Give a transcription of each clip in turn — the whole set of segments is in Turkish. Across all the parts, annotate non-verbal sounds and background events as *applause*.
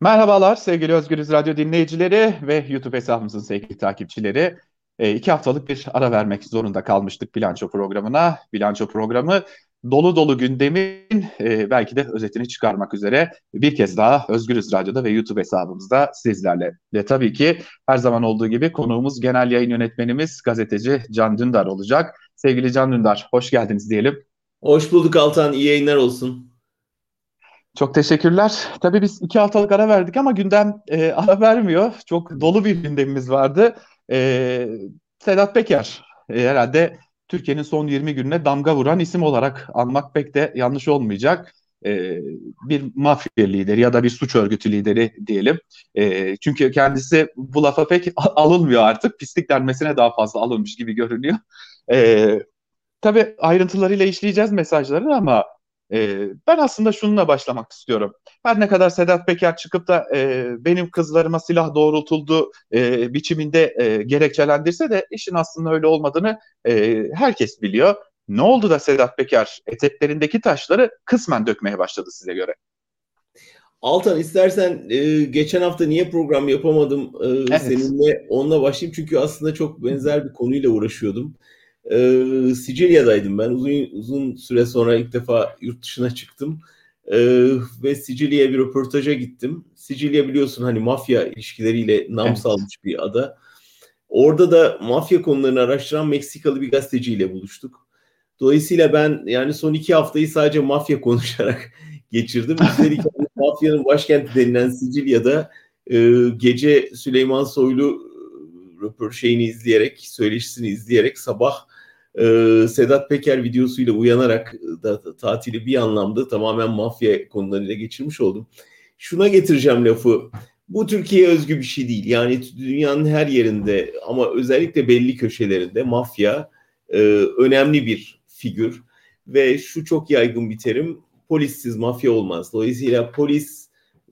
Merhabalar sevgili Özgürüz Radyo dinleyicileri ve YouTube hesabımızın sevgili takipçileri. E, iki haftalık bir ara vermek zorunda kalmıştık bilanço programına. Bilanço programı dolu dolu gündemin e, belki de özetini çıkarmak üzere bir kez daha Özgürüz Radyo'da ve YouTube hesabımızda sizlerle. Ve tabii ki her zaman olduğu gibi konuğumuz genel yayın yönetmenimiz gazeteci Can Dündar olacak. Sevgili Can Dündar hoş geldiniz diyelim. Hoş bulduk Altan iyi yayınlar olsun. Çok teşekkürler. Tabii biz iki haftalık ara verdik ama gündem e, *laughs* ara vermiyor. Çok dolu bir gündemimiz vardı. E, Sedat Peker e, herhalde Türkiye'nin son 20 gününe damga vuran isim olarak anmak pek de yanlış olmayacak. E, bir mafya lideri ya da bir suç örgütü lideri diyelim. E, çünkü kendisi bu lafa pek *laughs* alınmıyor artık. Pislik denmesine daha fazla alınmış gibi görünüyor. E, tabii ayrıntılarıyla işleyeceğiz mesajları ama e, ben aslında şununla başlamak istiyorum. Her ne kadar Sedat Peker çıkıp da e, benim kızlarıma silah doğrultuldu e, biçiminde e, gerekçelendirse de işin aslında öyle olmadığını e, herkes biliyor. Ne oldu da Sedat Peker eteklerindeki taşları kısmen dökmeye başladı size göre? Altan istersen e, geçen hafta niye program yapamadım e, evet. seninle onunla başlayayım çünkü aslında çok benzer bir konuyla uğraşıyordum e, Sicilya'daydım ben. Uzun uzun süre sonra ilk defa yurt dışına çıktım. E, ve Sicilya'ya bir röportaja gittim. Sicilya biliyorsun hani mafya ilişkileriyle nam evet. salmış bir ada. Orada da mafya konularını araştıran Meksikalı bir gazeteciyle buluştuk. Dolayısıyla ben yani son iki haftayı sadece mafya *laughs* konuşarak geçirdim. Üstelik *laughs* mafyanın başkenti denilen Sicilya'da e, gece Süleyman Soylu röpor şeyini izleyerek, söyleşisini izleyerek sabah e, Sedat Peker videosuyla uyanarak da tatili bir anlamda tamamen mafya konularıyla geçirmiş oldum. Şuna getireceğim lafı. Bu Türkiye özgü bir şey değil. Yani dünyanın her yerinde ama özellikle belli köşelerinde mafya e, önemli bir figür ve şu çok yaygın bir terim polissiz mafya olmaz. Dolayısıyla polis,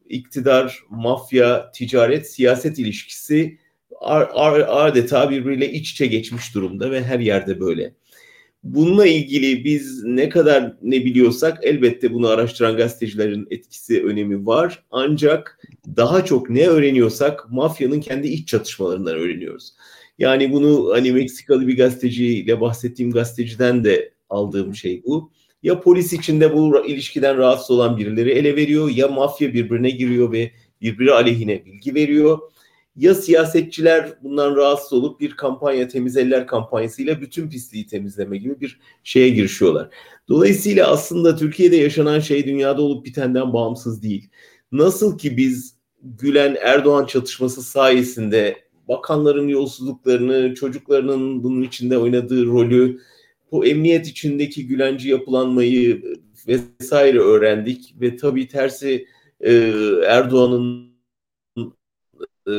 iktidar, mafya, ticaret, siyaset ilişkisi adeta birbiriyle iç içe geçmiş durumda ve her yerde böyle. Bununla ilgili biz ne kadar ne biliyorsak elbette bunu araştıran gazetecilerin etkisi önemi var. Ancak daha çok ne öğreniyorsak mafyanın kendi iç çatışmalarından öğreniyoruz. Yani bunu hani Meksikalı bir gazeteciyle bahsettiğim gazeteciden de aldığım şey bu. Ya polis içinde bu ilişkiden rahatsız olan birileri ele veriyor ya mafya birbirine giriyor ve birbiri aleyhine bilgi veriyor ya siyasetçiler bundan rahatsız olup bir kampanya temiz eller kampanyasıyla bütün pisliği temizleme gibi bir şeye girişiyorlar. Dolayısıyla aslında Türkiye'de yaşanan şey dünyada olup bitenden bağımsız değil. Nasıl ki biz Gülen Erdoğan çatışması sayesinde bakanların yolsuzluklarını, çocuklarının bunun içinde oynadığı rolü, bu emniyet içindeki Gülenci yapılanmayı vesaire öğrendik ve tabii tersi Erdoğan'ın e,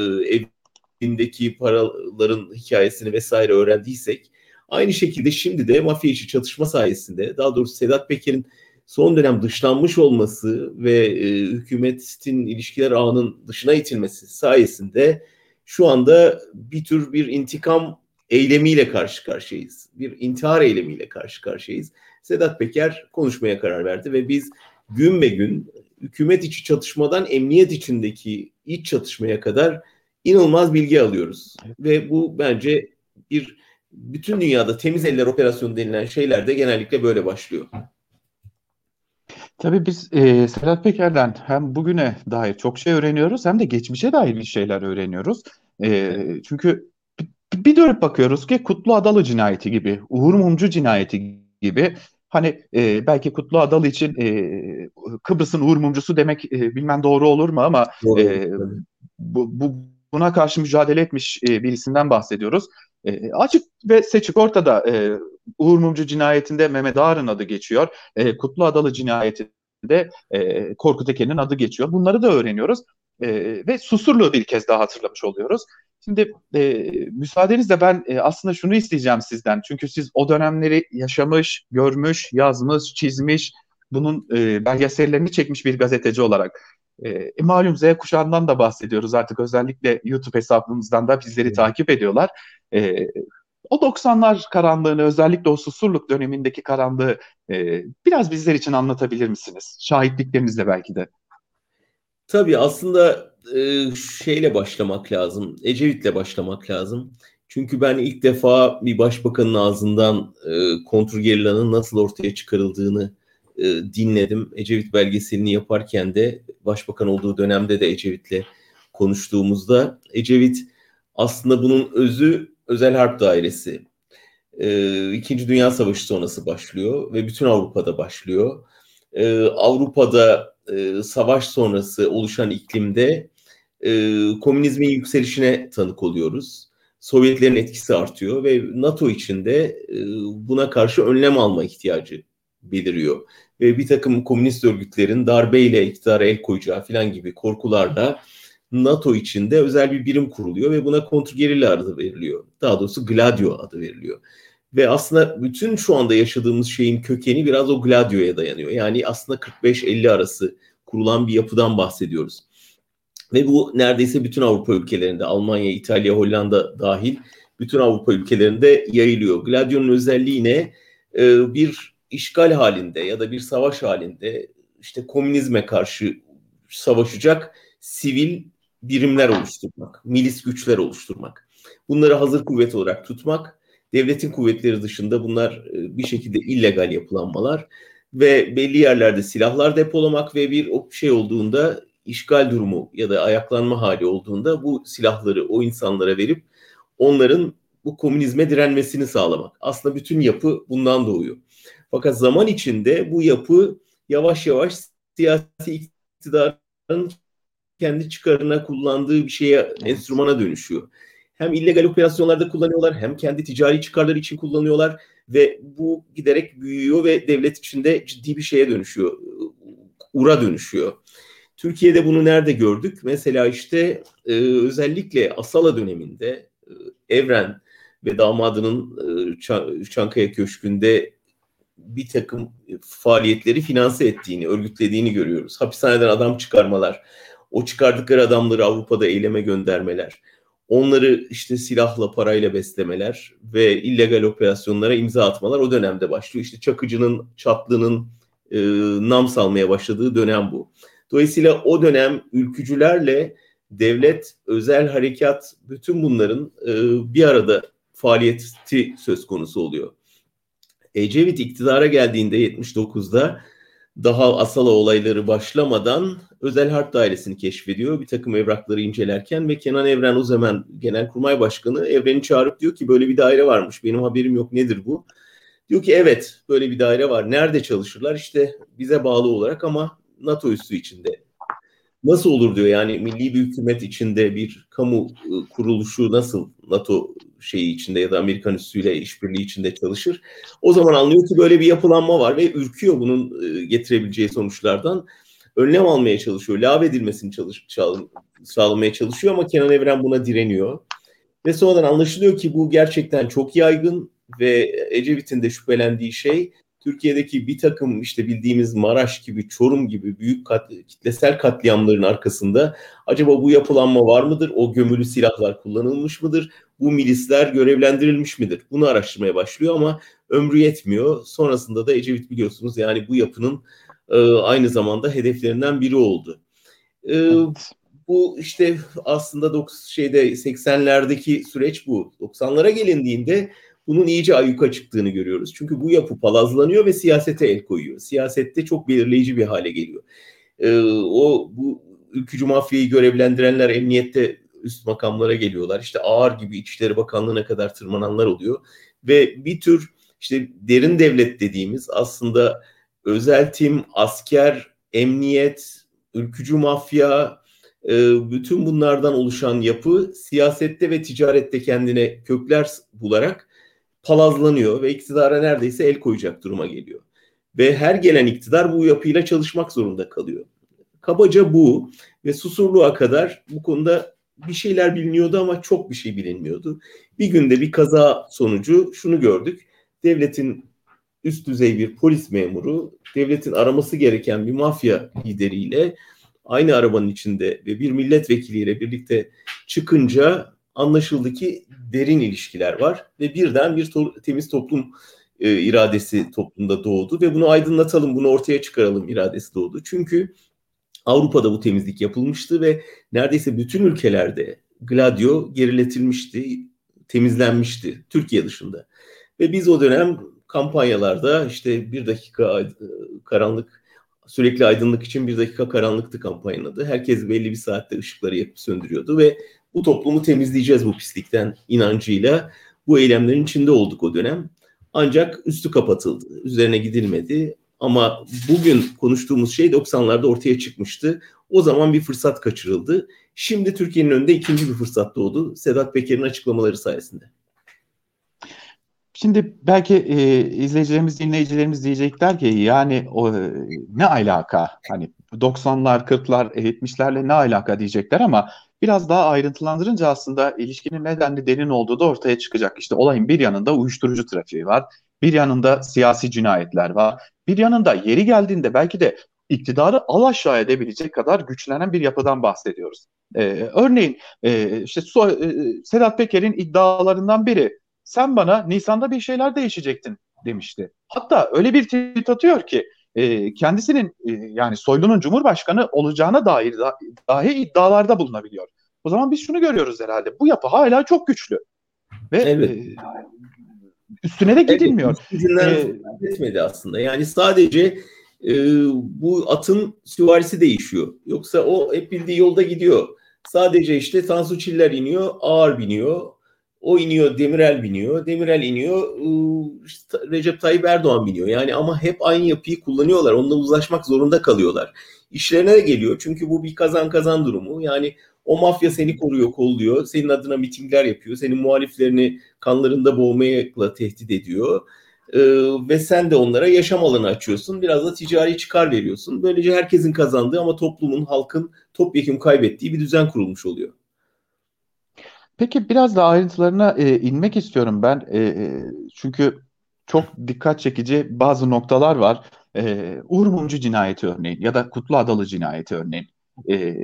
evindeki paraların hikayesini vesaire öğrendiysek aynı şekilde şimdi de mafya içi çatışma sayesinde daha doğrusu Sedat Peker'in son dönem dışlanmış olması ve e, hükümetin ilişkiler ağının dışına itilmesi sayesinde şu anda bir tür bir intikam eylemiyle karşı karşıyayız. Bir intihar eylemiyle karşı karşıyayız. Sedat Peker konuşmaya karar verdi ve biz gün be gün hükümet içi çatışmadan emniyet içindeki iç çatışmaya kadar inanılmaz bilgi alıyoruz. Ve bu bence bir bütün dünyada temiz eller operasyonu denilen şeyler de genellikle böyle başlıyor. Tabii biz e, Serhat Peker'den hem bugüne dair çok şey öğreniyoruz hem de geçmişe dair bir şeyler öğreniyoruz. E, çünkü bir dönüp bakıyoruz ki Kutlu Adalı cinayeti gibi, Uğur Mumcu cinayeti gibi Hani e, belki Kutlu Adalı için e, Kıbrıs'ın Uğur Mumcusu demek e, bilmem doğru olur mu ama doğru. e, bu, bu buna karşı mücadele etmiş e, birisinden bahsediyoruz. E, açık ve seçik ortada e, Uğur Mumcu cinayetinde Mehmet Ağar'ın adı geçiyor. E, Kutlu Adalı cinayetinde e, Korkut Eken'in adı geçiyor. Bunları da öğreniyoruz. E, ve Susurluğu bir kez daha hatırlamış oluyoruz. Şimdi e, müsaadenizle ben e, aslında şunu isteyeceğim sizden. Çünkü siz o dönemleri yaşamış, görmüş, yazmış, çizmiş, bunun e, belgesellerini çekmiş bir gazeteci olarak. E, e, malum Z kuşağından da bahsediyoruz artık özellikle YouTube hesabımızdan da bizleri evet. takip ediyorlar. E, o 90'lar karanlığını özellikle o Susurluk dönemindeki karanlığı e, biraz bizler için anlatabilir misiniz? Şahitliklerinizle belki de. Tabii aslında e, şeyle başlamak lazım. Ecevit'le başlamak lazım. Çünkü ben ilk defa bir başbakanın ağzından e, kontrgerillanın nasıl ortaya çıkarıldığını e, dinledim. Ecevit belgeselini yaparken de başbakan olduğu dönemde de Ecevit'le konuştuğumuzda Ecevit aslında bunun özü özel harp dairesi. E, İkinci Dünya Savaşı sonrası başlıyor ve bütün Avrupa'da başlıyor. E, Avrupa'da e, savaş sonrası oluşan iklimde e, komünizmin yükselişine tanık oluyoruz. Sovyetlerin etkisi artıyor ve NATO içinde e, buna karşı önlem alma ihtiyacı beliriyor. Ve bir takım komünist örgütlerin darbeyle iktidara el koyacağı falan gibi korkularla NATO içinde özel bir birim kuruluyor ve buna kontrgerilla adı veriliyor. Daha doğrusu Gladio adı veriliyor. Ve aslında bütün şu anda yaşadığımız şeyin kökeni biraz o Gladio'ya dayanıyor. Yani aslında 45-50 arası kurulan bir yapıdan bahsediyoruz. Ve bu neredeyse bütün Avrupa ülkelerinde, Almanya, İtalya, Hollanda dahil bütün Avrupa ülkelerinde yayılıyor. Gladio'nun özelliği ne? Ee, bir işgal halinde ya da bir savaş halinde işte komünizme karşı savaşacak sivil birimler oluşturmak, milis güçler oluşturmak. Bunları hazır kuvvet olarak tutmak, devletin kuvvetleri dışında bunlar e, bir şekilde illegal yapılanmalar ve belli yerlerde silahlar depolamak ve bir şey olduğunda işgal durumu ya da ayaklanma hali olduğunda bu silahları o insanlara verip onların bu komünizme direnmesini sağlamak. Aslında bütün yapı bundan doğuyor. Fakat zaman içinde bu yapı yavaş yavaş siyasi iktidarın kendi çıkarına kullandığı bir şeye, enstrümana dönüşüyor. Hem illegal operasyonlarda kullanıyorlar hem kendi ticari çıkarları için kullanıyorlar ve bu giderek büyüyor ve devlet içinde ciddi bir şeye dönüşüyor. Ura dönüşüyor. Türkiye'de bunu nerede gördük? Mesela işte e, özellikle Asala döneminde e, Evren ve damadının e, Çankaya Köşkü'nde bir takım faaliyetleri finanse ettiğini, örgütlediğini görüyoruz. Hapishaneden adam çıkarmalar, o çıkardıkları adamları Avrupa'da eyleme göndermeler, onları işte silahla, parayla beslemeler ve illegal operasyonlara imza atmalar o dönemde başlıyor. İşte Çakıcı'nın, Çatlı'nın e, nam salmaya başladığı dönem bu. Dolayısıyla o dönem ülkücülerle devlet, özel harekat bütün bunların e, bir arada faaliyeti söz konusu oluyor. Ecevit iktidara geldiğinde 79'da daha Asala olayları başlamadan özel harp dairesini keşfediyor. Bir takım evrakları incelerken ve Kenan Evren o zaman Genelkurmay Başkanı Evren'i çağırıp diyor ki böyle bir daire varmış. Benim haberim yok nedir bu? Diyor ki evet böyle bir daire var. Nerede çalışırlar? İşte bize bağlı olarak ama NATO üssü içinde. Nasıl olur diyor yani milli bir hükümet içinde bir kamu ıı, kuruluşu nasıl NATO şeyi içinde ya da Amerikan üssüyle işbirliği içinde çalışır. O zaman anlıyor ki böyle bir yapılanma var ve ürküyor bunun ıı, getirebileceği sonuçlardan. Önlem almaya çalışıyor, lav edilmesini çalış, sağlamaya çalışıyor ama Kenan Evren buna direniyor. Ve sonradan anlaşılıyor ki bu gerçekten çok yaygın ve Ecevit'in de şüphelendiği şey Türkiye'deki bir takım işte bildiğimiz Maraş gibi, Çorum gibi büyük kat, kitlesel katliamların arkasında acaba bu yapılanma var mıdır? O gömülü silahlar kullanılmış mıdır? Bu milisler görevlendirilmiş midir? Bunu araştırmaya başlıyor ama ömrü yetmiyor. Sonrasında da Ecevit biliyorsunuz yani bu yapının e, aynı zamanda hedeflerinden biri oldu. E, bu işte aslında 9 şeyde 80'lerdeki süreç bu. 90'lara gelindiğinde bunun iyice ayyuka çıktığını görüyoruz. Çünkü bu yapı palazlanıyor ve siyasete el koyuyor. Siyasette çok belirleyici bir hale geliyor. Ee, o bu ülkücü mafyayı görevlendirenler emniyette üst makamlara geliyorlar. İşte ağır gibi İçişleri Bakanlığı'na kadar tırmananlar oluyor. Ve bir tür işte derin devlet dediğimiz aslında özel tim, asker, emniyet, ülkücü mafya, e, bütün bunlardan oluşan yapı siyasette ve ticarette kendine kökler bularak palazlanıyor ve iktidara neredeyse el koyacak duruma geliyor. Ve her gelen iktidar bu yapıyla çalışmak zorunda kalıyor. Kabaca bu ve Susurluğa kadar bu konuda bir şeyler biliniyordu ama çok bir şey bilinmiyordu. Bir günde bir kaza sonucu şunu gördük. Devletin üst düzey bir polis memuru, devletin araması gereken bir mafya lideriyle aynı arabanın içinde ve bir milletvekiliyle birlikte çıkınca anlaşıldı ki derin ilişkiler var ve birden bir to- temiz toplum e, iradesi toplumda doğdu ve bunu aydınlatalım, bunu ortaya çıkaralım iradesi doğdu. Çünkü Avrupa'da bu temizlik yapılmıştı ve neredeyse bütün ülkelerde Gladio geriletilmişti, temizlenmişti Türkiye dışında. Ve biz o dönem kampanyalarda işte bir dakika karanlık sürekli aydınlık için bir dakika karanlıktı kampanyanın adı. Herkes belli bir saatte ışıkları yakıp söndürüyordu ve bu toplumu temizleyeceğiz bu pislikten inancıyla bu eylemlerin içinde olduk o dönem. Ancak üstü kapatıldı. Üzerine gidilmedi. Ama bugün konuştuğumuz şey 90'larda ortaya çıkmıştı. O zaman bir fırsat kaçırıldı. Şimdi Türkiye'nin önünde ikinci bir fırsat doğdu. Sedat Peker'in açıklamaları sayesinde. Şimdi belki e, izleyicilerimiz, dinleyicilerimiz diyecekler ki yani o, ne alaka? Hani 90'lar, 40'lar, 70'lerle ne alaka diyecekler ama biraz daha ayrıntılandırınca aslında ilişkinin nedenli derin olduğu da ortaya çıkacak. İşte olayın bir yanında uyuşturucu trafiği var, bir yanında siyasi cinayetler var, bir yanında yeri geldiğinde belki de iktidarı al aşağı edebilecek kadar güçlenen bir yapıdan bahsediyoruz. Ee, örneğin e, işte so, e, Sedat Peker'in iddialarından biri sen bana Nisan'da bir şeyler değişecektin demişti. Hatta öyle bir tweet atıyor ki e, kendisinin e, yani Soylu'nun Cumhurbaşkanı olacağına dair da, dahi iddialarda bulunabiliyor. O zaman biz şunu görüyoruz herhalde. Bu yapı hala çok güçlü. Ve evet. e, üstüne de gidilmiyor. Evet, ee, etmedi aslında. Yani sadece e, bu atın süvarisi değişiyor. Yoksa o hep bildiği yolda gidiyor. Sadece işte Tansu Çiller iniyor, ağır biniyor. O iniyor, Demirel biniyor. Demirel iniyor, işte Recep Tayyip Erdoğan biniyor. Yani ama hep aynı yapıyı kullanıyorlar. Onunla uzlaşmak zorunda kalıyorlar. İşlerine de geliyor. Çünkü bu bir kazan kazan durumu. Yani o mafya seni koruyor, kolluyor. Senin adına mitingler yapıyor. Senin muhaliflerini kanlarında boğmayla tehdit ediyor. Ee, ve sen de onlara yaşam alanı açıyorsun. Biraz da ticari çıkar veriyorsun. Böylece herkesin kazandığı ama toplumun, halkın topyekun kaybettiği bir düzen kurulmuş oluyor. Peki biraz da ayrıntılarına e, inmek istiyorum ben. E, e, çünkü çok dikkat çekici bazı noktalar var. E, Uğur Mumcu cinayeti örneğin ya da Kutlu Adalı cinayeti örneğin. E,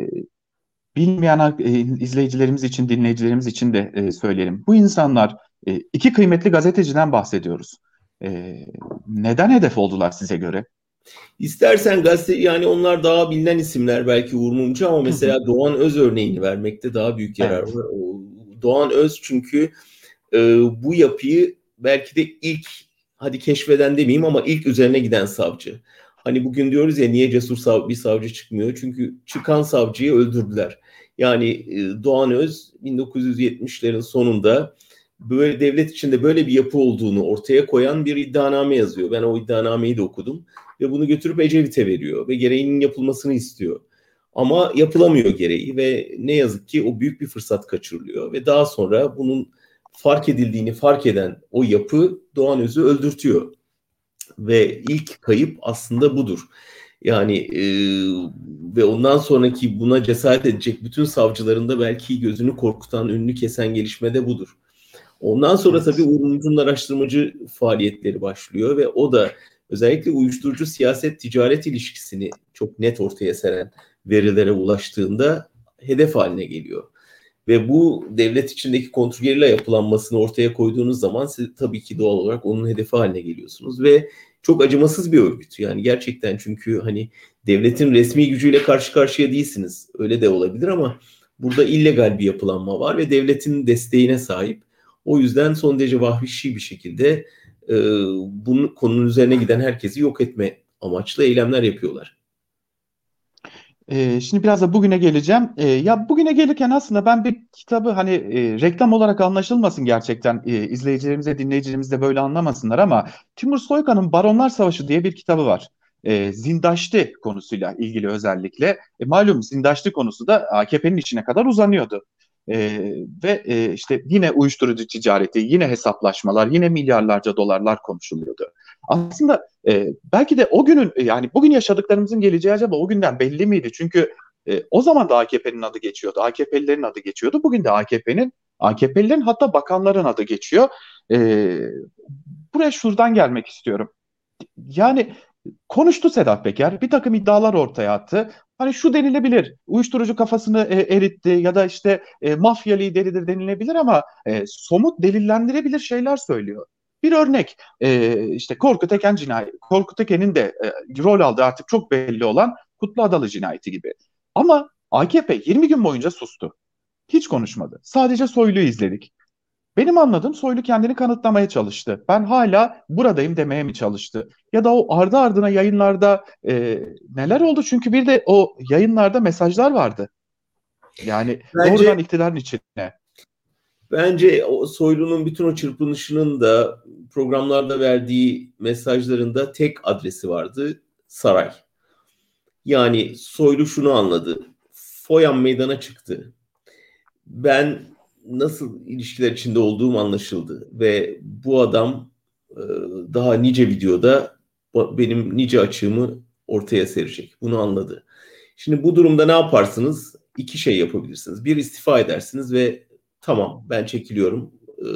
bilmeyen e, izleyicilerimiz için, dinleyicilerimiz için de e, söyleyelim. Bu insanlar e, iki kıymetli gazeteciden bahsediyoruz. E, neden hedef oldular size göre? İstersen gazete yani onlar daha bilinen isimler belki Uğur Mumcu ama mesela Doğan Öz örneğini vermekte daha büyük yarar var. Doğan Öz çünkü e, bu yapıyı belki de ilk hadi keşfeden demeyeyim ama ilk üzerine giden savcı. Hani bugün diyoruz ya niye cesur sav bir savcı çıkmıyor? Çünkü çıkan savcıyı öldürdüler. Yani e, Doğan Öz 1970'lerin sonunda böyle devlet içinde böyle bir yapı olduğunu ortaya koyan bir iddianame yazıyor. Ben o iddianameyi de okudum ve bunu götürüp Ecevit'e veriyor ve gereğinin yapılmasını istiyor. Ama yapılamıyor gereği ve ne yazık ki o büyük bir fırsat kaçırılıyor ve daha sonra bunun fark edildiğini fark eden o yapı Doğan Öz'ü öldürtüyor. Ve ilk kayıp aslında budur. Yani e, ve ondan sonraki buna cesaret edecek bütün savcıların da belki gözünü korkutan, önünü kesen gelişme de budur. Ondan sonra evet. tabii Uğur araştırmacı faaliyetleri başlıyor ve o da özellikle uyuşturucu siyaset ticaret ilişkisini çok net ortaya seren verilere ulaştığında hedef haline geliyor. Ve bu devlet içindeki kontrollerle yapılanmasını ortaya koyduğunuz zaman siz tabii ki doğal olarak onun hedefi haline geliyorsunuz ve çok acımasız bir örgüt. Yani gerçekten çünkü hani devletin resmi gücüyle karşı karşıya değilsiniz. Öyle de olabilir ama burada illegal bir yapılanma var ve devletin desteğine sahip. O yüzden son derece vahşi bir şekilde e, bunun konunun üzerine giden herkesi yok etme amaçlı eylemler yapıyorlar. Ee, şimdi biraz da bugüne geleceğim. Ee, ya bugüne gelirken aslında ben bir kitabı hani e, reklam olarak anlaşılmasın gerçekten e, izleyicilerimize, dinleyicilerimiz de böyle anlamasınlar ama Timur Soykan'ın Baronlar Savaşı diye bir kitabı var. E, Zindaşti konusuyla ilgili özellikle. E, malum Zindaşti konusu da AKP'nin içine kadar uzanıyordu. E, ve e, işte yine uyuşturucu ticareti, yine hesaplaşmalar, yine milyarlarca dolarlar konuşuluyordu. Aslında e, belki de o günün yani bugün yaşadıklarımızın geleceği acaba o günden belli miydi? Çünkü e, o zaman da AKP'nin adı geçiyordu, AKP'lilerin adı geçiyordu. Bugün de AKP'nin, AKP'lilerin hatta bakanların adı geçiyor. E, buraya şuradan gelmek istiyorum. Yani konuştu Sedat Peker, bir takım iddialar ortaya attı. Hani şu denilebilir, uyuşturucu kafasını e, eritti ya da işte e, mafya lideridir denilebilir ama e, somut delillendirebilir şeyler söylüyor. Bir örnek e, işte Korkut Eken cinayeti. Korkut Eken'in de e, rol aldığı artık çok belli olan Kutlu Adalı cinayeti gibi. Ama AKP 20 gün boyunca sustu. Hiç konuşmadı. Sadece Soylu'yu izledik. Benim anladığım Soylu kendini kanıtlamaya çalıştı. Ben hala buradayım demeye mi çalıştı? Ya da o ardı ardına yayınlarda e, neler oldu? Çünkü bir de o yayınlarda mesajlar vardı. Yani bence, doğrudan iktidarın içine. Bence o Soylu'nun bütün o çırpınışının da programlarda verdiği mesajlarında tek adresi vardı. Saray. Yani Soylu şunu anladı. Foyan meydana çıktı. Ben nasıl ilişkiler içinde olduğum anlaşıldı ve bu adam e, daha nice videoda benim nice açığımı ortaya serecek. Bunu anladı. Şimdi bu durumda ne yaparsınız? İki şey yapabilirsiniz. Bir istifa edersiniz ve tamam ben çekiliyorum e,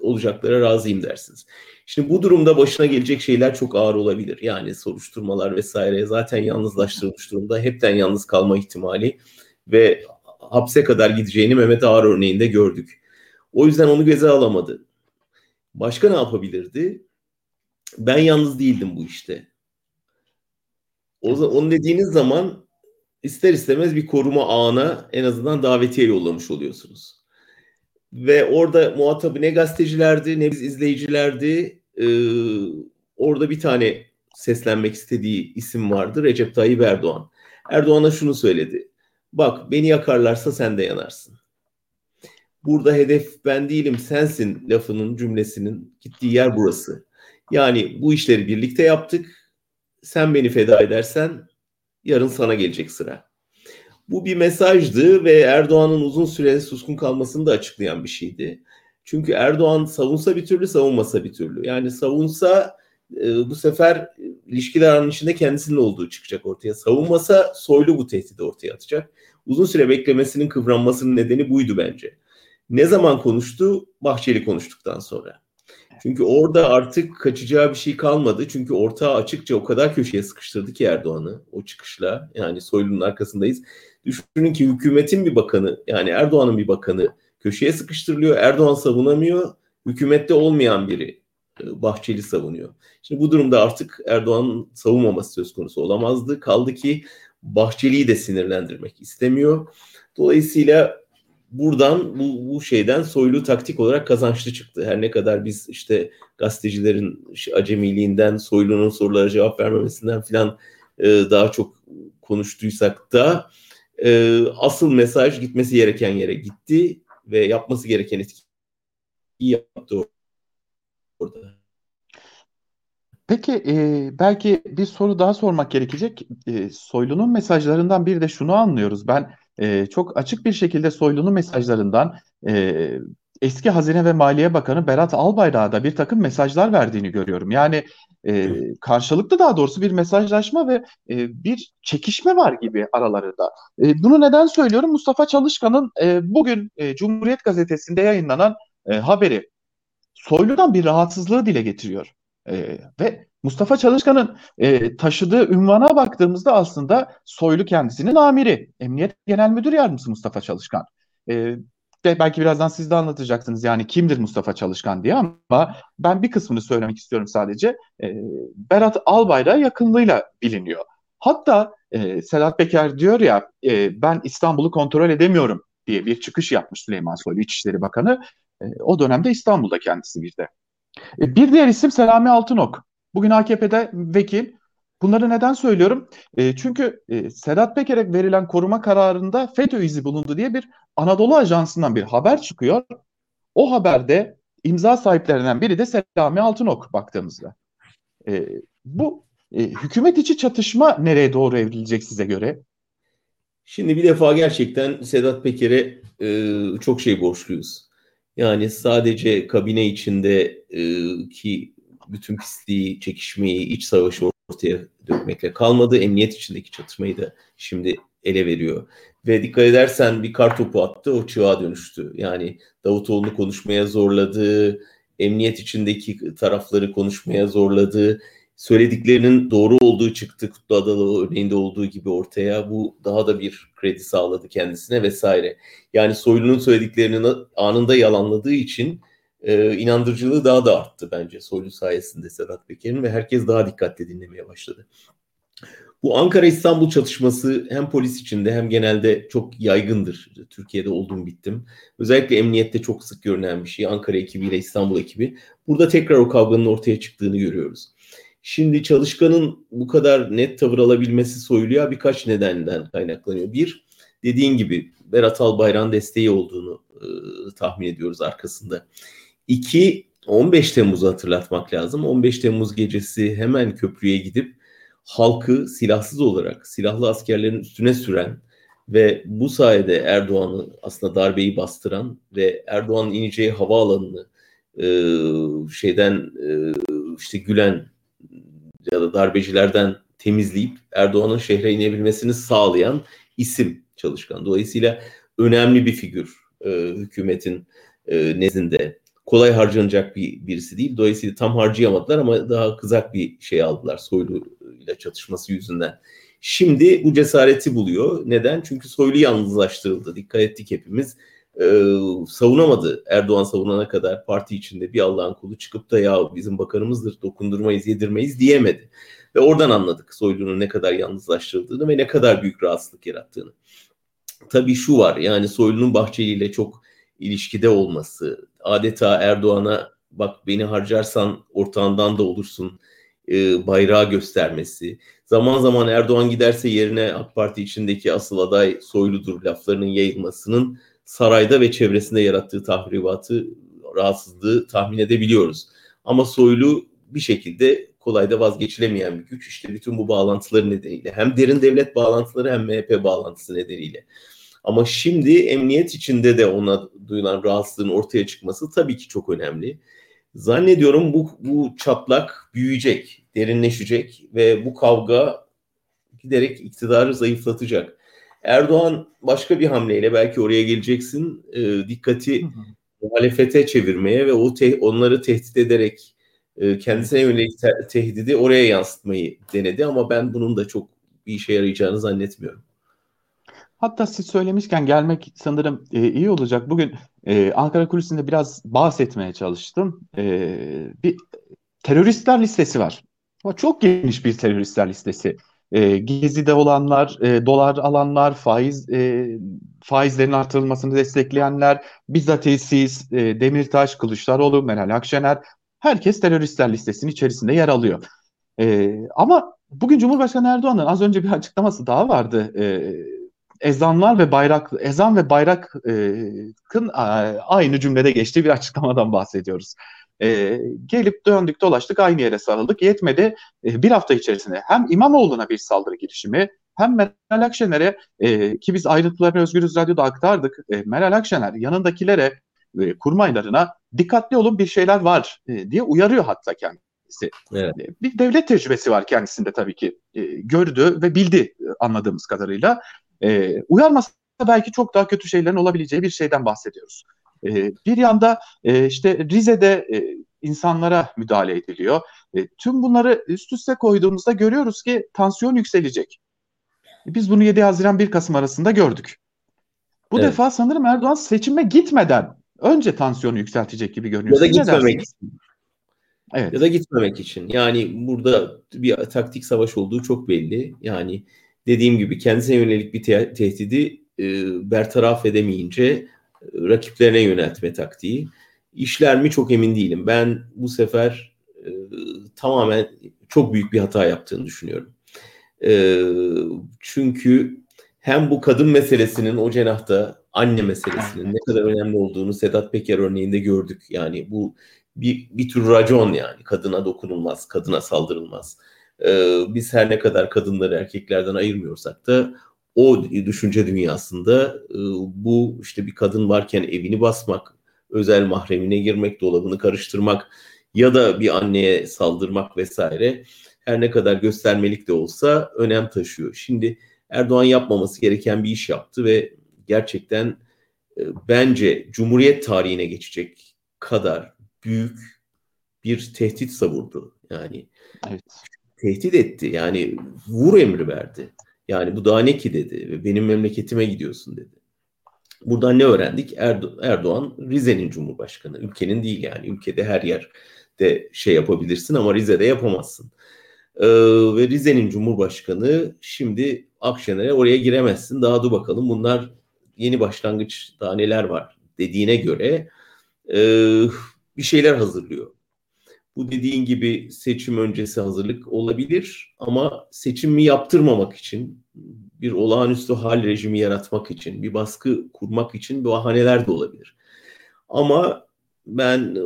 olacaklara razıyım dersiniz. Şimdi bu durumda başına gelecek şeyler çok ağır olabilir. Yani soruşturmalar vesaire zaten yalnızlaştırılmış durumda. Hepten yalnız kalma ihtimali ve hapse kadar gideceğini Mehmet Ağar örneğinde gördük. O yüzden onu göze alamadı. Başka ne yapabilirdi? Ben yalnız değildim bu işte. O, onu dediğiniz zaman ister istemez bir koruma ağına en azından davetiye yollamış oluyorsunuz. Ve orada muhatabı ne gazetecilerdi ne biz izleyicilerdi. Ee, orada bir tane seslenmek istediği isim vardı Recep Tayyip Erdoğan. Erdoğan'a şunu söyledi. Bak beni yakarlarsa sen de yanarsın. Burada hedef ben değilim sensin lafının cümlesinin gittiği yer burası. Yani bu işleri birlikte yaptık. Sen beni feda edersen yarın sana gelecek sıra. Bu bir mesajdı ve Erdoğan'ın uzun süre suskun kalmasını da açıklayan bir şeydi. Çünkü Erdoğan savunsa bir türlü savunmasa bir türlü. Yani savunsa e, bu sefer ilişkiler içinde kendisinin olduğu çıkacak ortaya. Savunmasa soylu bu tehdidi ortaya atacak. Uzun süre beklemesinin kıvranmasının nedeni buydu bence. Ne zaman konuştu? Bahçeli konuştuktan sonra. Çünkü orada artık kaçacağı bir şey kalmadı. Çünkü ortağı açıkça o kadar köşeye sıkıştırdı ki Erdoğan'ı o çıkışla. Yani Soylu'nun arkasındayız. Düşünün ki hükümetin bir bakanı yani Erdoğan'ın bir bakanı köşeye sıkıştırılıyor. Erdoğan savunamıyor. Hükümette olmayan biri e, Bahçeli savunuyor. Şimdi bu durumda artık Erdoğan'ın savunmaması söz konusu olamazdı. Kaldı ki Bahçeli'yi de sinirlendirmek istemiyor. Dolayısıyla buradan bu, bu şeyden soylu taktik olarak kazançlı çıktı. Her ne kadar biz işte gazetecilerin acemiliğinden, soylunun sorulara cevap vermemesinden filan e, daha çok konuştuysak da e, asıl mesaj gitmesi gereken yere gitti ve yapması gereken etkiyi yaptı orada. Peki e, belki bir soru daha sormak gerekecek. E, Soylu'nun mesajlarından bir de şunu anlıyoruz. Ben e, çok açık bir şekilde Soylu'nun mesajlarından e, eski Hazine ve Maliye Bakanı Berat Albayrak'a da bir takım mesajlar verdiğini görüyorum. Yani e, karşılıklı daha doğrusu bir mesajlaşma ve e, bir çekişme var gibi aralarında. E, bunu neden söylüyorum? Mustafa Çalışkan'ın e, bugün e, Cumhuriyet Gazetesi'nde yayınlanan e, haberi Soylu'dan bir rahatsızlığı dile getiriyor. E, ve Mustafa Çalışkan'ın e, taşıdığı ünvana baktığımızda aslında Soylu kendisinin amiri. Emniyet Genel Müdür Yardımcısı Mustafa Çalışkan. E, belki birazdan siz de anlatacaksınız yani kimdir Mustafa Çalışkan diye ama ben bir kısmını söylemek istiyorum sadece. E, Berat Albayrak yakınlığıyla biliniyor. Hatta e, Sedat Peker diyor ya e, ben İstanbul'u kontrol edemiyorum diye bir çıkış yapmış Süleyman Soylu İçişleri Bakanı. E, o dönemde İstanbul'da kendisi bir de. E, bir diğer isim Selami Altınok. Bugün AKP'de vekil. Bunları neden söylüyorum? E, çünkü e, Sedat Peker'e verilen koruma kararında FETÖ izi bulundu diye bir Anadolu Ajansı'ndan bir haber çıkıyor. O haberde imza sahiplerinden biri de Selami Altınok baktığımızda. E, bu e, hükümet içi çatışma nereye doğru evrilecek size göre? Şimdi bir defa gerçekten Sedat Peker'e e, çok şey borçluyuz. Yani sadece kabine içinde e, bütün pisliği, çekişmeyi, iç savaşı ortaya dökmekle kalmadı. Emniyet içindeki çatışmayı da şimdi ele veriyor. Ve dikkat edersen bir kar topu attı, o çığa dönüştü. Yani Davutoğlu'nu konuşmaya zorladı, emniyet içindeki tarafları konuşmaya zorladı. Söylediklerinin doğru olduğu çıktı Kutlu Adalı örneğinde olduğu gibi ortaya. Bu daha da bir kredi sağladı kendisine vesaire. Yani Soylu'nun söylediklerini anında yalanladığı için e, inandırıcılığı daha da arttı bence Soylu sayesinde Sedat Peker'in ve herkes daha dikkatli dinlemeye başladı. Bu Ankara-İstanbul çatışması hem polis içinde hem genelde çok yaygındır. Türkiye'de olduğum bittim. Özellikle emniyette çok sık görünen bir şey. Ankara ekibiyle İstanbul ekibi. Burada tekrar o kavganın ortaya çıktığını görüyoruz. Şimdi çalışkanın bu kadar net tavır alabilmesi Soylu'ya birkaç nedenden kaynaklanıyor. Bir, dediğin gibi Berat Albayrak'ın desteği olduğunu e, tahmin ediyoruz arkasında. İki, 15 Temmuz'u hatırlatmak lazım. 15 Temmuz gecesi hemen köprüye gidip halkı silahsız olarak silahlı askerlerin üstüne süren ve bu sayede Erdoğan'ı aslında darbeyi bastıran ve Erdoğan'ın ineceği havaalanını e, şeyden e, işte Gülen ya da darbecilerden temizleyip Erdoğan'ın şehre inebilmesini sağlayan isim çalışkan. Dolayısıyla önemli bir figür e, hükümetin e, nezdinde. Kolay harcanacak bir birisi değil. Dolayısıyla tam harcayamadılar ama daha kızak bir şey aldılar Soylu ile çatışması yüzünden. Şimdi bu cesareti buluyor. Neden? Çünkü Soylu yalnızlaştırıldı. Dikkat ettik hepimiz. Ee, savunamadı Erdoğan savunana kadar parti içinde bir Allah'ın kulu çıkıp da ya bizim bakanımızdır dokundurmayız yedirmeyiz diyemedi. Ve oradan anladık Soylu'nun ne kadar yalnızlaştırıldığını ve ne kadar büyük rahatsızlık yarattığını. Tabii şu var yani Soylu'nun Bahçeli ile çok ilişkide olması, adeta Erdoğan'a bak beni harcarsan ortağından da olursun e, bayrağı göstermesi, zaman zaman Erdoğan giderse yerine AK Parti içindeki asıl aday Soylu'dur laflarının yayılmasının sarayda ve çevresinde yarattığı tahribatı, rahatsızlığı tahmin edebiliyoruz. Ama Soylu bir şekilde kolay da vazgeçilemeyen bir güç. İşte bütün bu bağlantıları nedeniyle hem derin devlet bağlantıları hem MHP bağlantısı nedeniyle. Ama şimdi emniyet içinde de ona duyulan rahatsızlığın ortaya çıkması tabii ki çok önemli. Zannediyorum bu, bu çatlak büyüyecek, derinleşecek ve bu kavga giderek iktidarı zayıflatacak. Erdoğan başka bir hamleyle belki oraya geleceksin e, dikkati hı hı. muhalefete çevirmeye ve o te- onları tehdit ederek e, kendisine yönelik te- tehdidi oraya yansıtmayı denedi ama ben bunun da çok bir işe yarayacağını zannetmiyorum. Hatta siz söylemişken gelmek sanırım e, iyi olacak. Bugün e, Ankara Kulisi'nde biraz bahsetmeye çalıştım. E, bir teröristler listesi var. Ama çok geniş bir teröristler listesi. E, Gezi'de olanlar, e, dolar alanlar, faiz e, faizlerin artırılmasını destekleyenler, bizzat siz, e, Demirtaş, Kılıçdaroğlu, Meral Akşener, herkes teröristler listesinin içerisinde yer alıyor. E, ama bugün Cumhurbaşkanı Erdoğan'ın az önce bir açıklaması daha vardı. E, ezanlar ve bayrak ezan ve bayrakın aynı cümlede geçtiği bir açıklamadan bahsediyoruz. E, gelip döndük dolaştık aynı yere sarıldık. Yetmedi e, bir hafta içerisinde hem İmamoğlu'na bir saldırı girişimi hem Meral Akşener'e e, ki biz ayrıntılarını Özgürüz Radyo'da aktardık. E, Meral Akşener yanındakilere e, kurmaylarına dikkatli olun bir şeyler var e, diye uyarıyor hatta kendisi. Evet. E, bir devlet tecrübesi var kendisinde tabii ki. E, gördü ve bildi e, anladığımız kadarıyla. E, uyarmasa belki çok daha kötü şeylerin olabileceği bir şeyden bahsediyoruz. E, bir yanda e, işte Rize'de e, insanlara müdahale ediliyor. E, tüm bunları üst üste koyduğumuzda görüyoruz ki tansiyon yükselecek. Biz bunu 7 Haziran 1 Kasım arasında gördük. Bu evet. defa sanırım Erdoğan seçime gitmeden önce tansiyonu yükseltecek gibi görünüyor. Ya da gitmemek için. Evet. Ya da gitmemek için. Yani burada bir taktik savaş olduğu çok belli. Yani dediğim gibi kendisine yönelik bir te- tehdidi e, bertaraf edemeyince e, rakiplerine yöneltme taktiği. İşler mi çok emin değilim. Ben bu sefer e, tamamen çok büyük bir hata yaptığını düşünüyorum. E, çünkü hem bu kadın meselesinin o cenahta anne meselesinin ne kadar önemli olduğunu Sedat Peker örneğinde gördük. Yani bu bir, bir tür racon yani kadına dokunulmaz, kadına saldırılmaz e, biz her ne kadar kadınları erkeklerden ayırmıyorsak da o düşünce dünyasında e, bu işte bir kadın varken evini basmak, özel mahremine girmek, dolabını karıştırmak ya da bir anneye saldırmak vesaire her ne kadar göstermelik de olsa önem taşıyor. Şimdi Erdoğan yapmaması gereken bir iş yaptı ve gerçekten e, bence Cumhuriyet tarihine geçecek kadar büyük bir tehdit savurdu. Yani evet tehdit etti. Yani vur emri verdi. Yani bu daha ne ki dedi. Benim memleketime gidiyorsun dedi. Buradan ne öğrendik? Erdo- Erdoğan Rize'nin cumhurbaşkanı. Ülkenin değil yani. Ülkede her yerde şey yapabilirsin ama Rize'de yapamazsın. Ee, ve Rize'nin Cumhurbaşkanı şimdi Akşener'e oraya giremezsin daha dur bakalım bunlar yeni başlangıç daha neler var dediğine göre e, bir şeyler hazırlıyor. Bu dediğin gibi seçim öncesi hazırlık olabilir ama seçimi yaptırmamak için bir olağanüstü hal rejimi yaratmak için, bir baskı kurmak için bahaneler de olabilir. Ama ben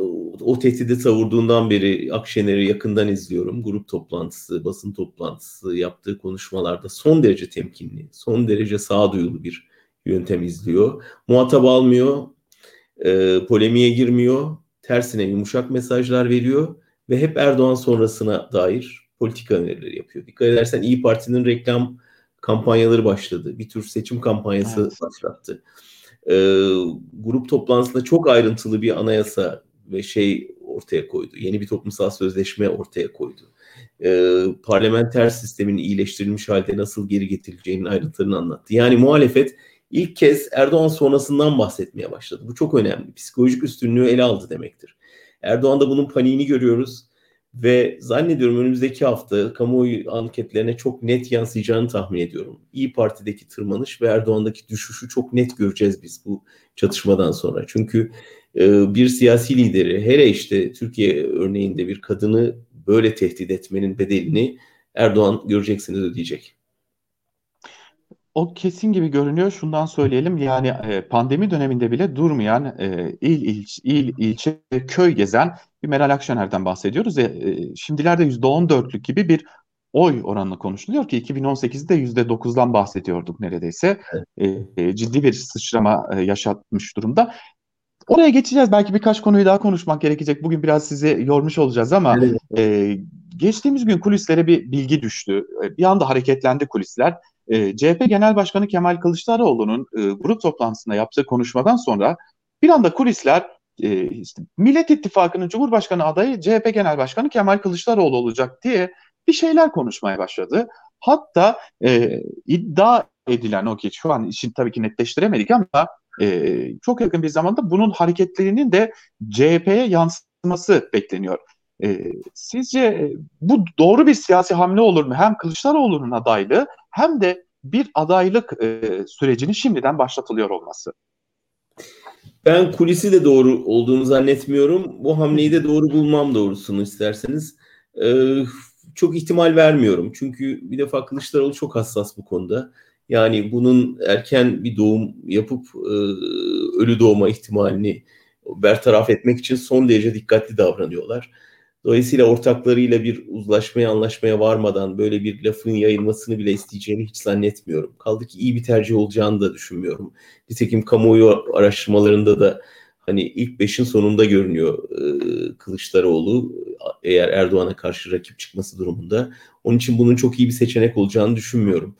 o tehdidi savurduğundan beri Akşener'i yakından izliyorum. Grup toplantısı, basın toplantısı yaptığı konuşmalarda son derece temkinli, son derece sağduyulu bir yöntem izliyor. Muhatap almıyor, e, polemiğe girmiyor, tersine yumuşak mesajlar veriyor ve hep Erdoğan sonrasına dair politika önerileri yapıyor. Dikkat edersen İyi Parti'nin reklam kampanyaları başladı. Bir tür seçim kampanyası evet. başlattı. E, grup toplantısında çok ayrıntılı bir anayasa ve şey ortaya koydu. Yeni bir toplumsal sözleşme ortaya koydu. E, parlamenter sistemin iyileştirilmiş halde nasıl geri getirileceğinin ayrıntılarını anlattı. Yani muhalefet ilk kez Erdoğan sonrasından bahsetmeye başladı. Bu çok önemli. Psikolojik üstünlüğü ele aldı demektir. Erdoğan'da bunun paniğini görüyoruz. Ve zannediyorum önümüzdeki hafta kamuoyu anketlerine çok net yansıyacağını tahmin ediyorum. İyi Parti'deki tırmanış ve Erdoğan'daki düşüşü çok net göreceğiz biz bu çatışmadan sonra. Çünkü e, bir siyasi lideri hele işte Türkiye örneğinde bir kadını böyle tehdit etmenin bedelini Erdoğan göreceksiniz ödeyecek. O kesin gibi görünüyor. Şundan söyleyelim yani e, pandemi döneminde bile durmayan e, il, il, il, ilçe, köy gezen bir Meral Akşener'den bahsediyoruz. E, e, şimdilerde %14'lük gibi bir oy oranını konuşuluyor ki 2018'de %9'dan bahsediyorduk neredeyse. Evet. E, e, ciddi bir sıçrama e, yaşatmış durumda. Oraya geçeceğiz. Belki birkaç konuyu daha konuşmak gerekecek. Bugün biraz sizi yormuş olacağız ama evet. e, geçtiğimiz gün kulislere bir bilgi düştü. Bir anda hareketlendi kulisler. E, CHP Genel Başkanı Kemal Kılıçdaroğlu'nun e, grup toplantısında yaptığı konuşmadan sonra bir anda kulisler e, işte Millet İttifakı'nın Cumhurbaşkanı adayı CHP Genel Başkanı Kemal Kılıçdaroğlu olacak diye bir şeyler konuşmaya başladı. Hatta e, iddia edilen o ki şu an işin tabii ki netleştiremedik ama e, çok yakın bir zamanda bunun hareketlerinin de CHP'ye yansıması bekleniyor. E, sizce bu doğru bir siyasi hamle olur mu? Hem Kılıçdaroğlu'nun adaylığı hem de bir adaylık e, sürecinin şimdiden başlatılıyor olması. Ben kulisi de doğru olduğunu zannetmiyorum. Bu hamleyi de doğru bulmam doğrusunu isterseniz. Ee, çok ihtimal vermiyorum. Çünkü bir defa Kılıçdaroğlu çok hassas bu konuda. Yani bunun erken bir doğum yapıp e, ölü doğma ihtimalini bertaraf etmek için son derece dikkatli davranıyorlar. Dolayısıyla ortaklarıyla bir uzlaşmaya, anlaşmaya varmadan böyle bir lafın yayılmasını bile isteyeceğini hiç zannetmiyorum. Kaldı ki iyi bir tercih olacağını da düşünmüyorum. Nitekim kamuoyu araştırmalarında da hani ilk beşin sonunda görünüyor e, Kılıçdaroğlu eğer Erdoğan'a karşı rakip çıkması durumunda. Onun için bunun çok iyi bir seçenek olacağını düşünmüyorum.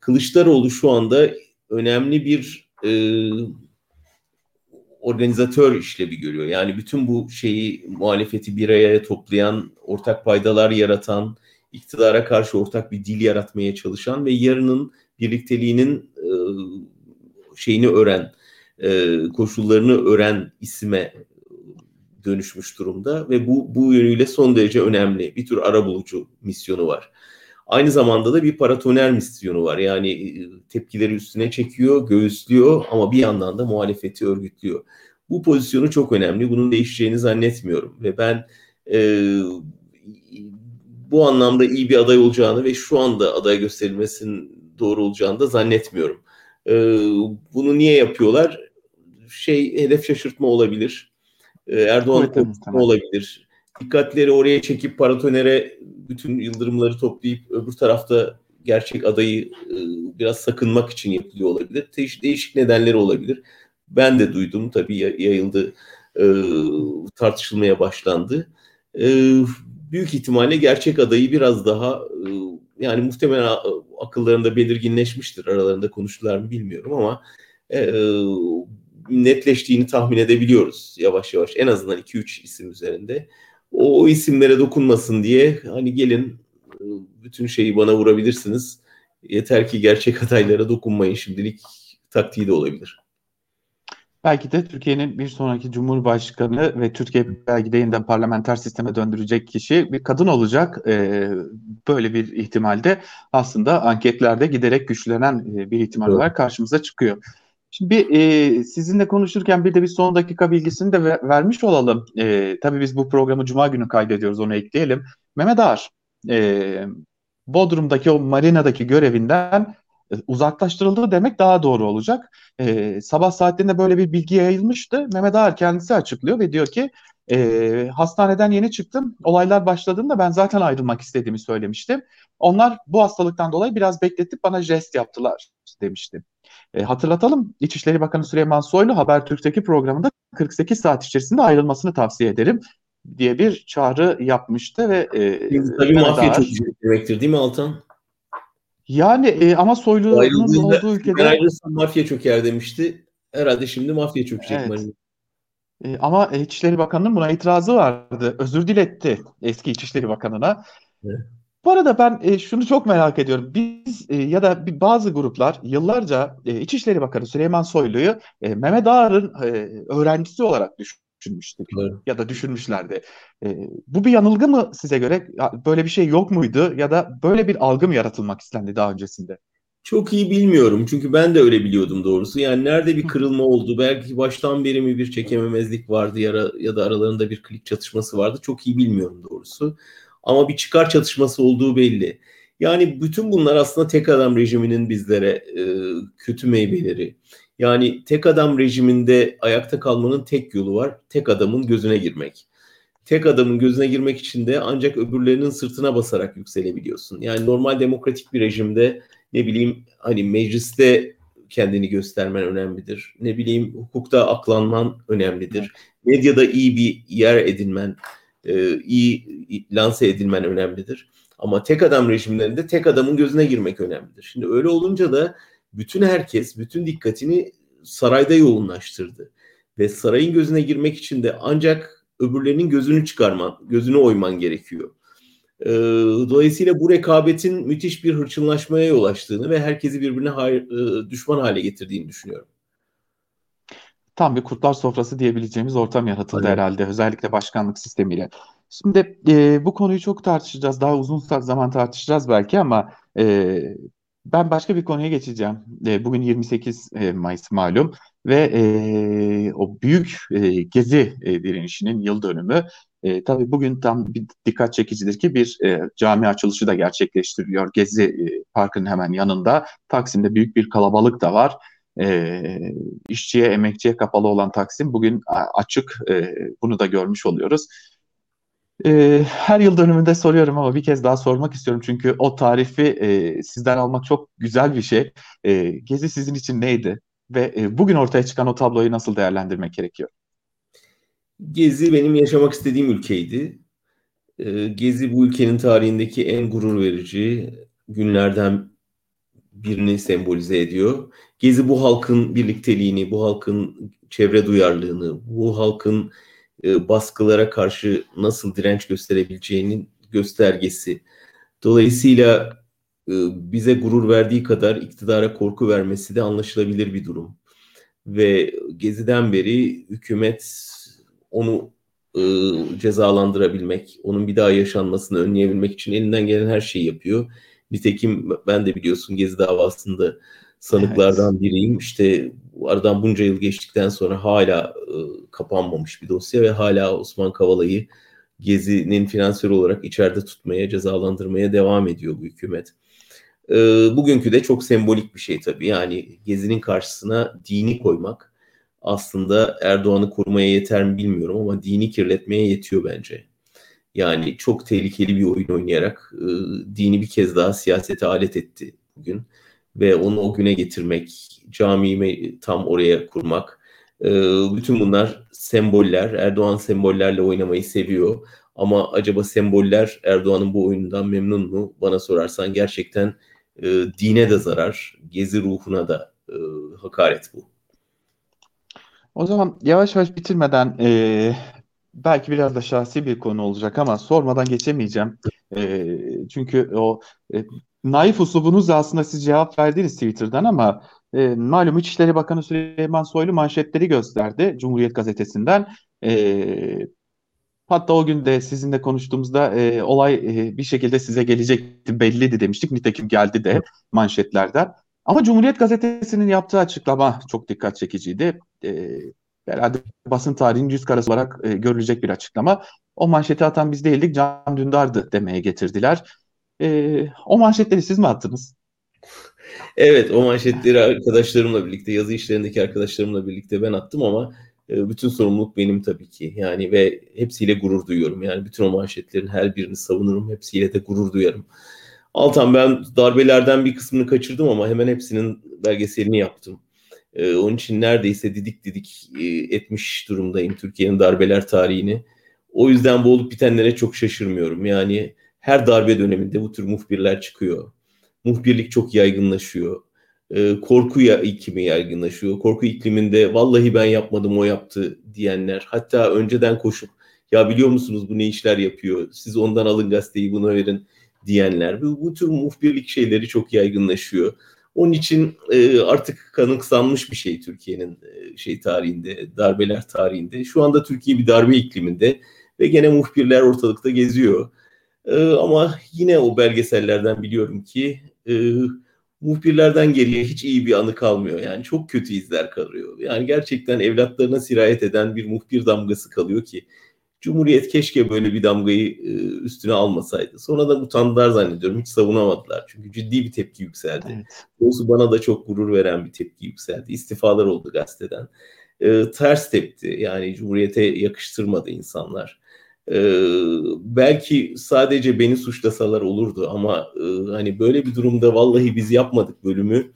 Kılıçdaroğlu şu anda önemli bir e, organizatör işlevi görüyor. Yani bütün bu şeyi muhalefeti bir araya toplayan, ortak paydalar yaratan, iktidara karşı ortak bir dil yaratmaya çalışan ve yarının birlikteliğinin e, şeyini öğren, e, koşullarını öğren isime dönüşmüş durumda ve bu bu yönüyle son derece önemli. Bir tür ara bulucu misyonu var. Aynı zamanda da bir paratoner misyonu var. Yani e, tepkileri üstüne çekiyor, göğüslüyor ama bir yandan da muhalefeti örgütlüyor. Bu pozisyonu çok önemli. Bunun değişeceğini zannetmiyorum ve ben e, bu anlamda iyi bir aday olacağını ve şu anda aday gösterilmesinin doğru olacağını da zannetmiyorum. E, bunu niye yapıyorlar? Şey hedef şaşırtma olabilir. E, Erdoğan evet, olabilir. Dikkatleri oraya çekip paratonere bütün yıldırımları toplayıp öbür tarafta gerçek adayı e, biraz sakınmak için yapılıyor olabilir. Değiş, değişik nedenleri olabilir. Ben de duydum tabii yayıldı, e, tartışılmaya başlandı. E, büyük ihtimalle gerçek adayı biraz daha yani muhtemelen akıllarında belirginleşmiştir. Aralarında konuştular mı bilmiyorum ama netleştiğini tahmin edebiliyoruz yavaş yavaş. En azından 2-3 isim üzerinde. O, o isimlere dokunmasın diye hani gelin e, bütün şeyi bana vurabilirsiniz. Yeter ki gerçek adaylara dokunmayın şimdilik taktiği de olabilir. belki de Türkiye'nin bir sonraki Cumhurbaşkanı ve Türkiye belki de yeniden parlamenter sisteme döndürecek kişi bir kadın olacak. E, böyle bir ihtimalde aslında anketlerde giderek güçlenen e, bir ihtimal olarak karşımıza çıkıyor. Şimdi bir, e, sizinle konuşurken bir de bir son dakika bilgisini de ver, vermiş olalım. E, tabii biz bu programı Cuma günü kaydediyoruz onu ekleyelim. Mehmet Ağar, e, Bodrum'daki o marinadaki görevinden e, uzaklaştırıldı demek daha doğru olacak. E, sabah saatlerinde böyle bir bilgi yayılmıştı. Mehmet Ağar kendisi açıklıyor ve diyor ki e, hastaneden yeni çıktım. Olaylar başladığında ben zaten ayrılmak istediğimi söylemiştim. Onlar bu hastalıktan dolayı biraz bekletip bana jest yaptılar demişti. E, hatırlatalım İçişleri Bakanı Süleyman Soylu Habertürk'teki programında 48 saat içerisinde ayrılmasını tavsiye ederim diye bir çağrı yapmıştı ve e, tabii mafya çok demektir değil mi Altan? Yani e, ama Soylu'nun olduğu ülkede... Ayrılırsa mafya çöker demişti. Herhalde şimdi mafya çökecek. Evet. E, ama İçişleri Bakanı'nın buna itirazı vardı. Özür diletti eski İçişleri Bakanı'na. Evet. Bu arada ben e, şunu çok merak ediyorum. Biz e, ya da bir, bazı gruplar yıllarca e, İçişleri Bakanı Süleyman Soylu'yu e, Mehmet Ağar'ın e, öğrencisi olarak düşün düşünmüştük evet. ya da düşünmüşlerdi. E, bu bir yanılgı mı size göre? Böyle bir şey yok muydu ya da böyle bir algı mı yaratılmak istendi daha öncesinde? Çok iyi bilmiyorum çünkü ben de öyle biliyordum doğrusu. Yani nerede bir kırılma oldu, belki baştan beri mi bir çekememezlik vardı ya, ya da aralarında bir klik çatışması vardı çok iyi bilmiyorum doğrusu. Ama bir çıkar çatışması olduğu belli. Yani bütün bunlar aslında tek adam rejiminin bizlere e, kötü meyveleri. Yani tek adam rejiminde ayakta kalmanın tek yolu var. Tek adamın gözüne girmek. Tek adamın gözüne girmek için de ancak öbürlerinin sırtına basarak yükselebiliyorsun. Yani normal demokratik bir rejimde ne bileyim hani mecliste kendini göstermen önemlidir. Ne bileyim hukukta aklanman önemlidir. Medyada iyi bir yer edinmen, e, iyi lanse edilmen önemlidir. Ama tek adam rejimlerinde tek adamın gözüne girmek önemlidir. Şimdi öyle olunca da bütün herkes bütün dikkatini sarayda yoğunlaştırdı. Ve sarayın gözüne girmek için de ancak öbürlerinin gözünü çıkarman, gözünü oyman gerekiyor. Ee, dolayısıyla bu rekabetin müthiş bir hırçınlaşmaya yol açtığını ve herkesi birbirine hayır, e, düşman hale getirdiğini düşünüyorum. Tam bir kurtlar sofrası diyebileceğimiz ortam yaratıldı Aynen. herhalde özellikle başkanlık sistemiyle. Şimdi e, bu konuyu çok tartışacağız. Daha uzun zaman tartışacağız belki ama e, ben başka bir konuya geçeceğim. E, bugün 28 e, Mayıs malum ve e, o büyük e, gezi e, direnişinin yıl dönümü. E, tabii bugün tam bir dikkat çekicidir ki bir e, cami açılışı da gerçekleştiriliyor. Gezi e, Parkı'nın hemen yanında. Taksim'de büyük bir kalabalık da var. E, işçiye, emekçiye kapalı olan Taksim bugün açık. E, bunu da görmüş oluyoruz. E, her yıl dönümünde soruyorum ama bir kez daha sormak istiyorum. Çünkü o tarifi e, sizden almak çok güzel bir şey. E, Gezi sizin için neydi? Ve e, bugün ortaya çıkan o tabloyu nasıl değerlendirmek gerekiyor? Gezi benim yaşamak istediğim ülkeydi. E, Gezi bu ülkenin tarihindeki en gurur verici günlerden birini sembolize ediyor. Gezi bu halkın birlikteliğini, bu halkın çevre duyarlılığını, bu halkın e, baskılara karşı nasıl direnç gösterebileceğinin göstergesi. Dolayısıyla e, bize gurur verdiği kadar iktidara korku vermesi de anlaşılabilir bir durum. Ve Gezi'den beri hükümet onu e, cezalandırabilmek, onun bir daha yaşanmasını önleyebilmek için elinden gelen her şeyi yapıyor. Nitekim ben de biliyorsun Gezi davasında sanıklardan evet. biriyim. İşte aradan bunca yıl geçtikten sonra hala e, kapanmamış bir dosya ve hala Osman Kavala'yı Gezi'nin finansör olarak içeride tutmaya, cezalandırmaya devam ediyor bu hükümet. E, bugünkü de çok sembolik bir şey tabii. Yani Gezi'nin karşısına dini koymak aslında Erdoğan'ı korumaya yeter mi bilmiyorum ama dini kirletmeye yetiyor bence. Yani çok tehlikeli bir oyun oynayarak e, dini bir kez daha siyasete alet etti bugün ve onu o güne getirmek, camiyi tam oraya kurmak. E, bütün bunlar semboller. Erdoğan sembollerle oynamayı seviyor. Ama acaba semboller Erdoğan'ın bu oyunundan memnun mu? Bana sorarsan gerçekten e, dine de zarar, gezi ruhuna da e, hakaret bu. O zaman yavaş yavaş bitirmeden e, belki biraz da şahsi bir konu olacak ama sormadan geçemeyeceğim. E, çünkü o e, naif uslubunuzla aslında siz cevap verdiniz Twitter'dan ama E, malum İçişleri Bakanı Süleyman Soylu manşetleri gösterdi Cumhuriyet Gazetesi'nden. E, hatta o gün de sizinle konuştuğumuzda e, olay e, bir şekilde size gelecekti belliydi demiştik. Nitekim geldi de manşetlerden. Ama Cumhuriyet Gazetesi'nin yaptığı açıklama çok dikkat çekiciydi. E, herhalde basın tarihinin yüz karası olarak e, görülecek bir açıklama. O manşeti atan biz değildik, Can Dündar'dı demeye getirdiler. E, o manşetleri siz mi attınız? Evet o manşetleri arkadaşlarımla birlikte yazı işlerindeki arkadaşlarımla birlikte ben attım ama e, bütün sorumluluk benim tabii ki. Yani ve hepsiyle gurur duyuyorum. Yani bütün o manşetlerin her birini savunurum. Hepsiyle de gurur duyarım. Altan ben darbelerden bir kısmını kaçırdım ama hemen hepsinin belgeselini yaptım. Ee, onun için neredeyse didik didik e, etmiş durumdayım Türkiye'nin darbeler tarihini. O yüzden bu olup bitenlere çok şaşırmıyorum. Yani her darbe döneminde bu tür muhbirler çıkıyor muhbirlik çok yaygınlaşıyor. E, korku ya, iklimi yaygınlaşıyor. Korku ikliminde vallahi ben yapmadım o yaptı diyenler. Hatta önceden koşup ya biliyor musunuz bu ne işler yapıyor? Siz ondan alın gazeteyi buna verin diyenler. Bu, bu tür muhbirlik şeyleri çok yaygınlaşıyor. Onun için e, artık kanıksanmış bir şey Türkiye'nin e, şey tarihinde, darbeler tarihinde. Şu anda Türkiye bir darbe ikliminde ve gene muhbirler ortalıkta geziyor. E, ama yine o belgesellerden biliyorum ki e, muhbirlerden geriye hiç iyi bir anı kalmıyor. Yani çok kötü izler kalıyor. Yani gerçekten evlatlarına sirayet eden bir muhbir damgası kalıyor ki Cumhuriyet keşke böyle bir damgayı e, üstüne almasaydı. Sonra da utandılar zannediyorum. Hiç savunamadılar. Çünkü ciddi bir tepki yükseldi. Evet. Doğrusu bana da çok gurur veren bir tepki yükseldi. İstifalar oldu gazeteden. E, ters tepti. Yani Cumhuriyete yakıştırmadı insanlar. Ee, belki sadece beni suçlasalar olurdu ama e, hani böyle bir durumda vallahi biz yapmadık bölümü.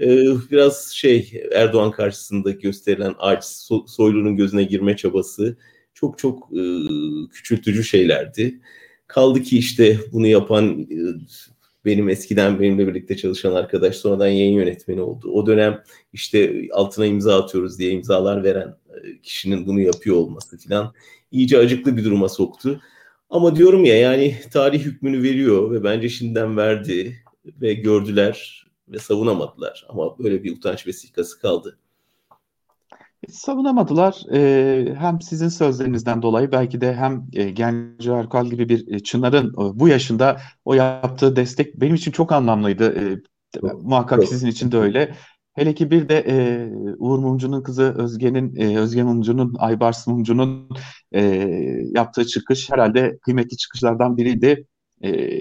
E, biraz şey Erdoğan karşısında gösterilen aç so, Soylu'nun gözüne girme çabası çok çok e, küçültücü şeylerdi. Kaldı ki işte bunu yapan e, benim eskiden benimle birlikte çalışan arkadaş sonradan yayın yönetmeni oldu. O dönem işte altına imza atıyoruz diye imzalar veren e, kişinin bunu yapıyor olması filan iyice acıklı bir duruma soktu. Ama diyorum ya yani tarih hükmünü veriyor ve bence şimdiden verdi ve gördüler ve savunamadılar. Ama böyle bir utanç vesikası kaldı. Savunamadılar. Ee, hem sizin sözlerinizden dolayı belki de hem e, Genco Erkal gibi bir e, Çınar'ın e, bu yaşında o yaptığı destek benim için çok anlamlıydı. E, muhakkak sizin için de öyle. Hele ki bir de e, Uğur Mumcu'nun kızı Özge'nin, e, Özge Mumcu'nun, Aybars Mumcu'nun e, yaptığı çıkış herhalde kıymetli çıkışlardan biriydi. E,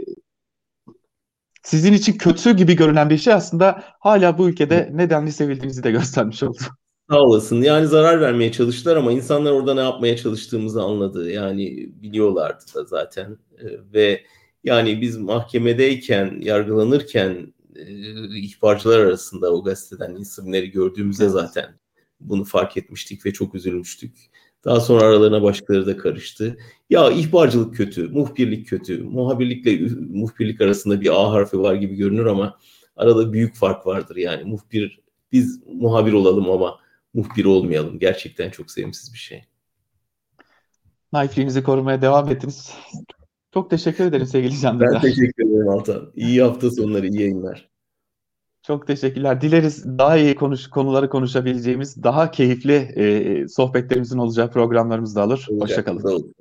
sizin için kötü gibi görünen bir şey aslında hala bu ülkede nedenli sevildiğinizi de göstermiş oldu. Sağ olasın. Yani zarar vermeye çalıştılar ama insanlar orada ne yapmaya çalıştığımızı anladı. Yani biliyorlardı da zaten. Ve yani biz mahkemedeyken, yargılanırken e, ihbarcılar arasında o gazeteden isimleri gördüğümüzde zaten bunu fark etmiştik ve çok üzülmüştük. Daha sonra aralarına başkaları da karıştı. Ya ihbarcılık kötü, muhbirlik kötü. Muhabirlikle muhbirlik arasında bir A harfi var gibi görünür ama arada büyük fark vardır yani. Muhbir biz muhabir olalım ama muhbir olmayalım. Gerçekten çok sevimsiz bir şey. Naifliğinizi korumaya devam ettiniz. Çok teşekkür ederim sevgili Can Ben teşekkür ederim Altan. İyi *laughs* hafta sonları, iyi yayınlar. Çok teşekkürler. Dileriz daha iyi konuş konuları konuşabileceğimiz, daha keyifli e, sohbetlerimizin olacağı programlarımız da alır. Hoşçakalın.